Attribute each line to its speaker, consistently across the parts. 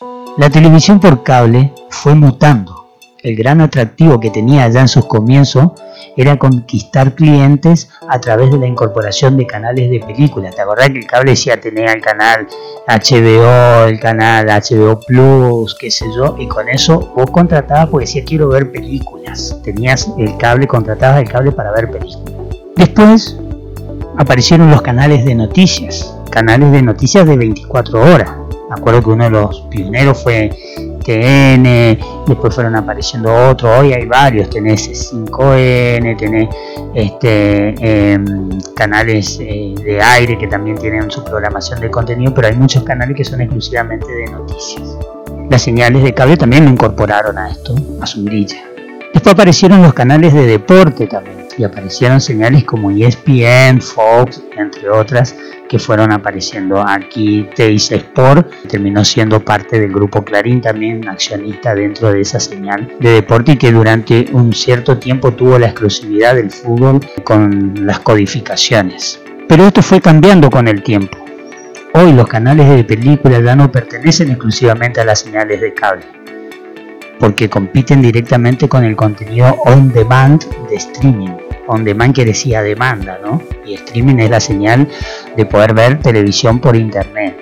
Speaker 1: La televisión por cable fue mutando. El gran atractivo que tenía ya en sus comienzos era conquistar clientes a través de la incorporación de canales de películas. ¿Te acordás que el cable decía tenía el canal HBO, el canal HBO Plus, qué sé yo? Y con eso vos contratabas porque decía quiero ver películas. Tenías el cable, contratabas el cable para ver películas. Después aparecieron los canales de noticias, canales de noticias de 24 horas. Me acuerdo que uno de los pioneros fue TN, después fueron apareciendo otros, hoy hay varios, tenés 5N, tenés este, em, canales eh, de aire que también tienen su programación de contenido, pero hay muchos canales que son exclusivamente de noticias. Las señales de cable también lo incorporaron a esto, a su grilla. Después aparecieron los canales de deporte también, y aparecieron señales como ESPN, Fox, entre otras, que fueron apareciendo aquí. Teis Sport terminó siendo parte del grupo Clarín, también accionista dentro de esa señal de deporte y que durante un cierto tiempo tuvo la exclusividad del fútbol con las codificaciones. Pero esto fue cambiando con el tiempo. Hoy los canales de películas ya no pertenecen exclusivamente a las señales de cable, porque compiten directamente con el contenido on demand de streaming on demand que decía demanda, ¿no? Y streaming es la señal de poder ver televisión por internet.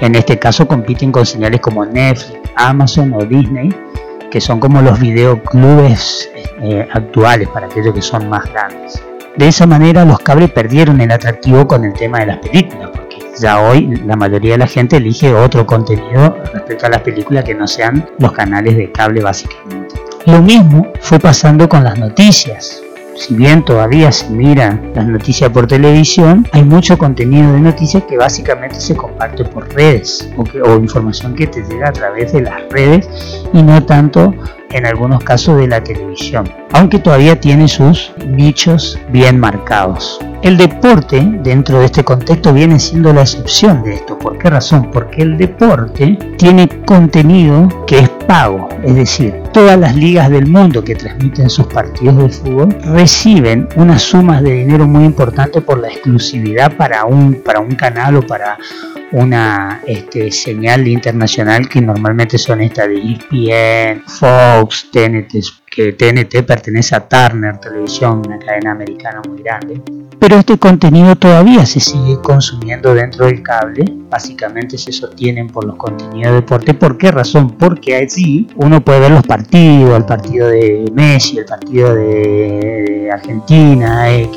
Speaker 1: En este caso compiten con señales como Netflix, Amazon o Disney, que son como los videoclubes eh, actuales para aquellos que son más grandes. De esa manera los cables perdieron el atractivo con el tema de las películas, porque ya hoy la mayoría de la gente elige otro contenido respecto a las películas que no sean los canales de cable básicamente. Lo mismo fue pasando con las noticias si bien todavía se miran las noticias por televisión, hay mucho contenido de noticias que básicamente se comparte por redes o, información que te llega a través de las redes y no tanto en algunos casos de la televisión, aunque todavía tiene sus nichos bien marcados. El deporte dentro de este contexto viene siendo la excepción de esto. ¿Por qué razón? Porque el deporte tiene contenido que es es decir, todas las ligas del mundo que transmiten sus partidos de fútbol reciben unas sumas de dinero muy importantes por la exclusividad para un, para un canal o para una este, señal internacional que normalmente son estas de ESPN, Fox, TNT, que TNT pertenece a Turner Televisión, una cadena americana muy grande. Pero este contenido todavía se sigue consumiendo dentro del cable, básicamente se sostienen por los contenidos de deporte. ¿Por qué razón? Porque allí uno puede ver los partidos, el partido de Messi, el partido de Argentina, eh,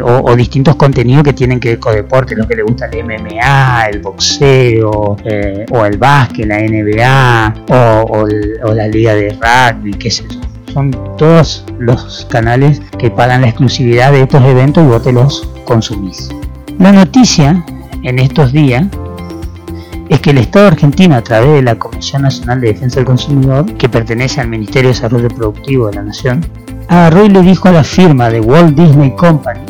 Speaker 1: o, distintos contenidos que tienen que ver con deporte, lo que le gusta el MMA, el boxeo, eh, o el básquet, la NBA, o, la liga de rugby, qué sé yo. Son todos los canales que pagan la exclusividad de estos eventos y vos te los consumís. La noticia en estos días es que el Estado argentino, a través de la Comisión Nacional de Defensa del Consumidor, que pertenece al Ministerio de Desarrollo Productivo de la Nación, agarró y le dijo a la firma de Walt Disney Company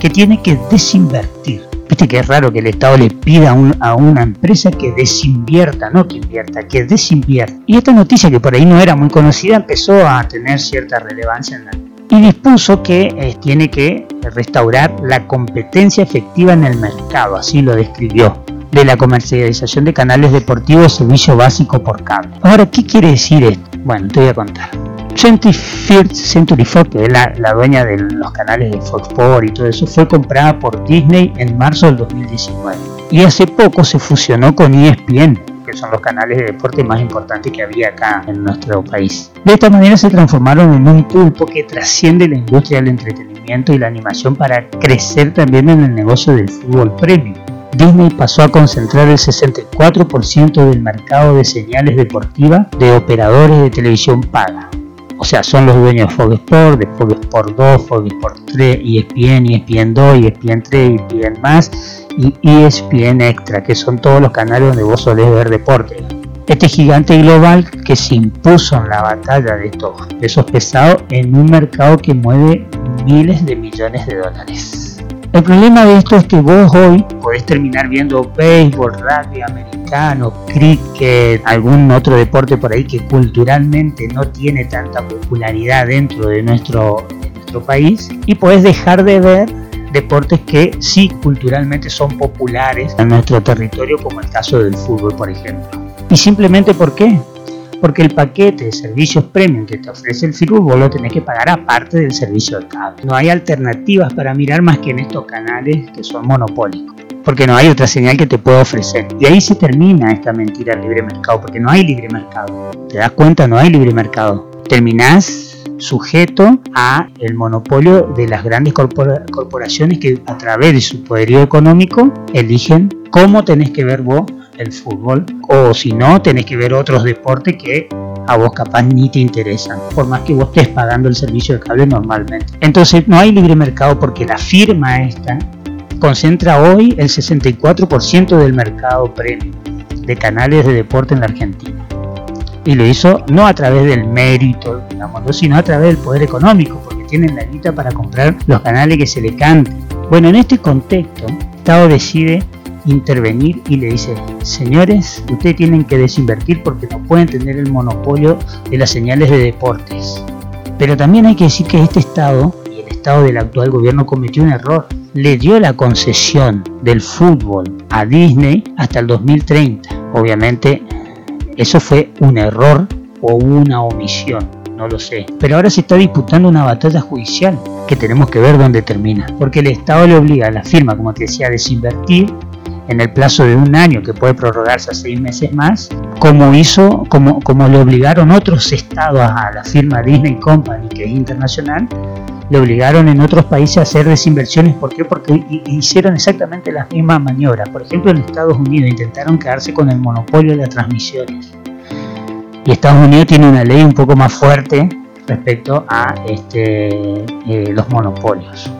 Speaker 1: que tiene que desinvertir. Viste que es raro que el Estado le pida a, una empresa que desinvierta, no que invierta, que desinvierta. Y esta noticia que por ahí no era muy conocida empezó a tener cierta relevancia en la y dispuso que eh, tiene que restaurar la competencia efectiva en el mercado, así lo describió, de la comercialización de canales deportivos servicio básico por cable. Ahora, ¿qué quiere decir esto? Bueno, te voy a contar. 21st Century Fox, que es la, dueña de los canales de Fox Sports y todo eso, fue comprada por Disney en marzo del 2019. Y hace poco se fusionó con ESPN, que son los canales de deporte más importantes que había acá en nuestro país. De esta manera se transformaron en un pulpo que trasciende la industria del entretenimiento y la animación para crecer también en el negocio del fútbol premium. Disney pasó a concentrar el 64% del mercado de señales deportivas de operadores de televisión paga o sea, son los dueños de Fox Sport, de Fox Sport 2, Fox Sport 3, ESPN, ESPN 2, ESPN 3, ESPN más y ESPN Extra, que son todos los canales donde vos solés ver deporte. Este gigante global que se impuso en la batalla de estos pesos pesados en un mercado que mueve miles de millones de dólares. El problema de esto es que vos hoy podés terminar viendo béisbol, rugby americano, cricket, algún otro deporte por ahí que culturalmente no tiene tanta popularidad dentro de nuestro, de nuestro país y podés dejar de ver deportes que sí culturalmente son populares en nuestro territorio, como el caso del fútbol, por ejemplo. Y simplemente ¿por qué? Porque el paquete de servicios premium que te ofrece el Firul vos lo tenés que pagar aparte del servicio de cable. No hay alternativas para mirar más que en estos canales que son monopólicos. Porque no hay otra señal que te pueda ofrecer. Y ahí se termina esta mentira del libre mercado, porque no hay libre mercado. ¿Te das cuenta? No hay libre mercado. Terminás sujeto a el monopolio de las grandes corporaciones que a través de su poderío económico eligen cómo tenés que ver vos el fútbol o si no tenés que ver otros deportes que a vos capaz ni te interesan, por más que vos estés pagando el servicio de cable normalmente. Entonces no hay libre mercado porque la firma esta concentra hoy el 64% del mercado premium de canales de deporte en la Argentina y lo hizo no a través del mérito, digamos, sino a través del poder económico, porque tienen la guita para comprar los canales que se le canten. Bueno, en este contexto, el Estado decide intervenir y le dice, señores, ustedes tienen que desinvertir porque no pueden tener el monopolio de las señales de deportes. Pero también hay que decir que este Estado y el Estado del actual gobierno cometió un error. Le dio la concesión del fútbol a Disney hasta el 2030. Obviamente eso fue un error o una omisión, no lo sé. Pero ahora se está disputando una batalla judicial que tenemos que ver dónde termina. Porque el Estado le obliga a la firma, como te decía, a desinvertir en el plazo de un año que puede prorrogarse a seis meses más, como hizo, como, como le obligaron otros estados a la firma Disney Company, que es internacional, le obligaron en otros países a hacer desinversiones. ¿Por qué? Porque hicieron exactamente las mismas maniobras. Por ejemplo, en Estados Unidos intentaron quedarse con el monopolio de las transmisiones. Y Estados Unidos tiene una ley un poco más fuerte respecto a este, eh, los monopolios.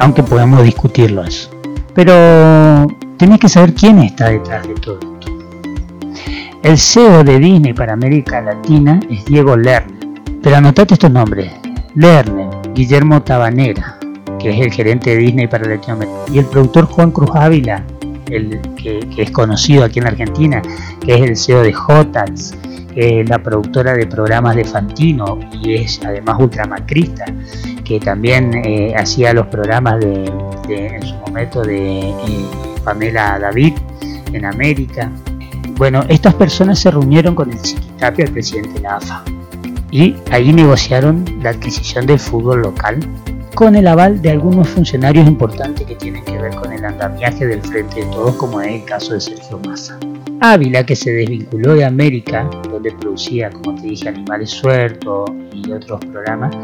Speaker 1: Aunque podemos discutirlo eso. Pero tenés que saber quién está detrás de todo esto. El CEO de Disney para América Latina es Diego Lerner. Pero anotate estos nombres. Lerner, Guillermo Tabanera, que es el gerente de Disney para Latinoamérica, y el productor Juan Cruz Ávila, el, que, es conocido aquí en Argentina, que es el CEO de Hotels, que la productora de programas de Fantino y es además ultramacrista, que también eh, hacía los programas de, en su momento de eh, Pamela David en América. Bueno, estas personas se reunieron con el Chiquitapia, el presidente de la AFA, y ahí negociaron la adquisición del fútbol local con el aval de algunos funcionarios importantes que tienen que ver con el andamiaje del Frente de Todos, como es el caso de Sergio Massa. Ávila, que se desvinculó de América, donde producía, como te dije, Animales Sueltos y otros programas,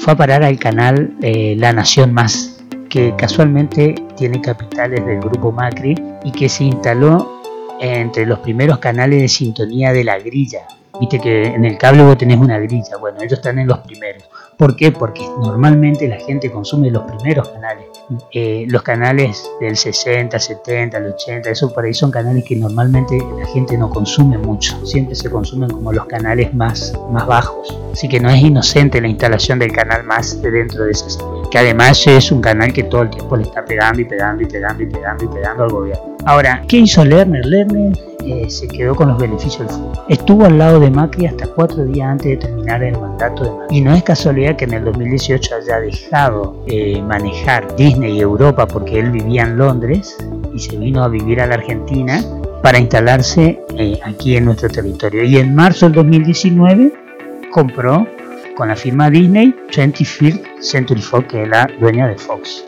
Speaker 1: fue a parar al canal eh, La Nación Más, que casualmente tiene capitales del grupo Macri y que se instaló entre los primeros canales de sintonía de la grilla, Viste que en el cable vos tenés una grilla, bueno, ellos están en los primeros. ¿Por qué? Porque normalmente la gente consume los primeros canales. Eh, los canales del 60, 70, el 80, eso por ahí son canales que normalmente la gente no consume mucho. Siempre se consumen como los canales más, más bajos. Así que no es inocente la instalación del canal más de dentro de esas. Que además es un canal que todo el tiempo le está pegando y pegando y pegando y pegando y pegando al gobierno. Ahora, ¿qué hizo Lerner? Lerner eh, se quedó con los beneficios del fútbol. Estuvo al lado de Macri hasta cuatro días antes de terminar el mandato de Macri. Y no es casualidad que en el 2018 haya dejado eh, manejar Disney y Europa porque él vivía en Londres y se vino a vivir a la Argentina para instalarse eh, aquí en nuestro territorio. Y en marzo del 2019 compró con la firma Disney 25th Century Fox, que es la dueña de Fox.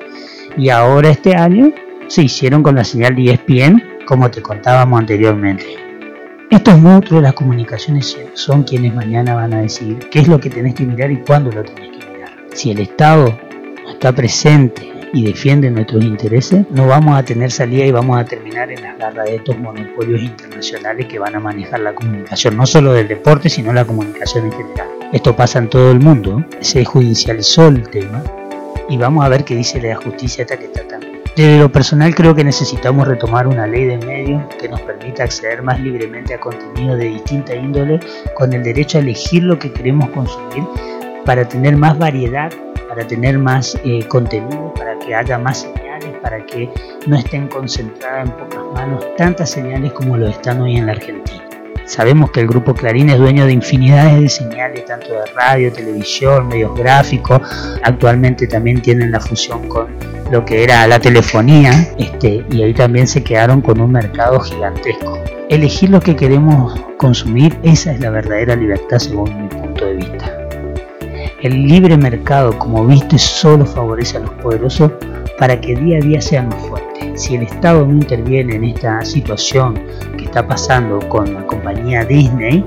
Speaker 1: Y ahora este año se hicieron con la señal de ESPN, como te contábamos anteriormente. Estos monstruos de las comunicaciones son quienes mañana van a decidir qué es lo que tenés que mirar y cuándo lo tenés que mirar. Si el Estado está presente y defiende nuestros intereses, no vamos a tener salida y vamos a terminar en las garras de estos monopolios internacionales que van a manejar la comunicación, no solo del deporte, sino la comunicación en general. Esto pasa en todo el mundo, se judicializó el tema y vamos a ver qué dice la justicia esta que está desde lo personal creo que necesitamos retomar una ley de medios que nos permita acceder más libremente a contenido de distinta índole con el derecho a elegir lo que queremos consumir para tener más variedad, para tener más eh, contenido, para que haya más señales, para que no estén concentradas en pocas manos tantas señales como lo están hoy en la Argentina. Sabemos que el grupo Clarín es dueño de infinidades de señales, tanto de radio, televisión, medios gráficos. Actualmente también tienen la fusión con lo que era la telefonía, este, y ahí también se quedaron con un mercado gigantesco. elegir lo que queremos consumir, esa es la verdadera libertad según mi punto de vista. El libre mercado, como viste, solo favorece a los poderosos para que día a día sean más fuertes. Si el Estado no interviene en esta situación que está pasando con la compañía Disney,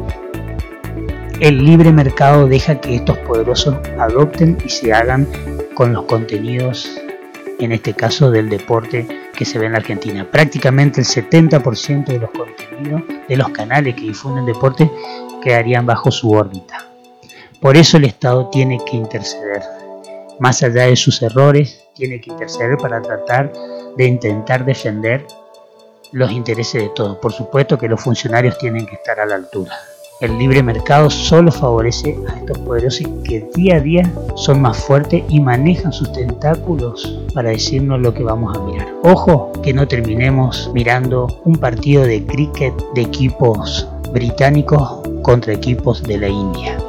Speaker 1: el libre mercado deja que estos poderosos adopten y se hagan con los contenidos, en este caso del deporte que se ve en la Argentina. Prácticamente el 70% de los contenidos de los canales que difunden deporte quedarían bajo su órbita. Por eso el Estado tiene que interceder. Más allá de sus errores, tiene que interceder para tratar de intentar defender los intereses de todos. Por supuesto que los funcionarios tienen que estar a la altura. El libre mercado solo favorece a estos poderosos que día a día son más fuertes y manejan sus tentáculos para decirnos lo que vamos a mirar. Ojo que no terminemos mirando un partido de cricket de equipos británicos contra equipos de la India.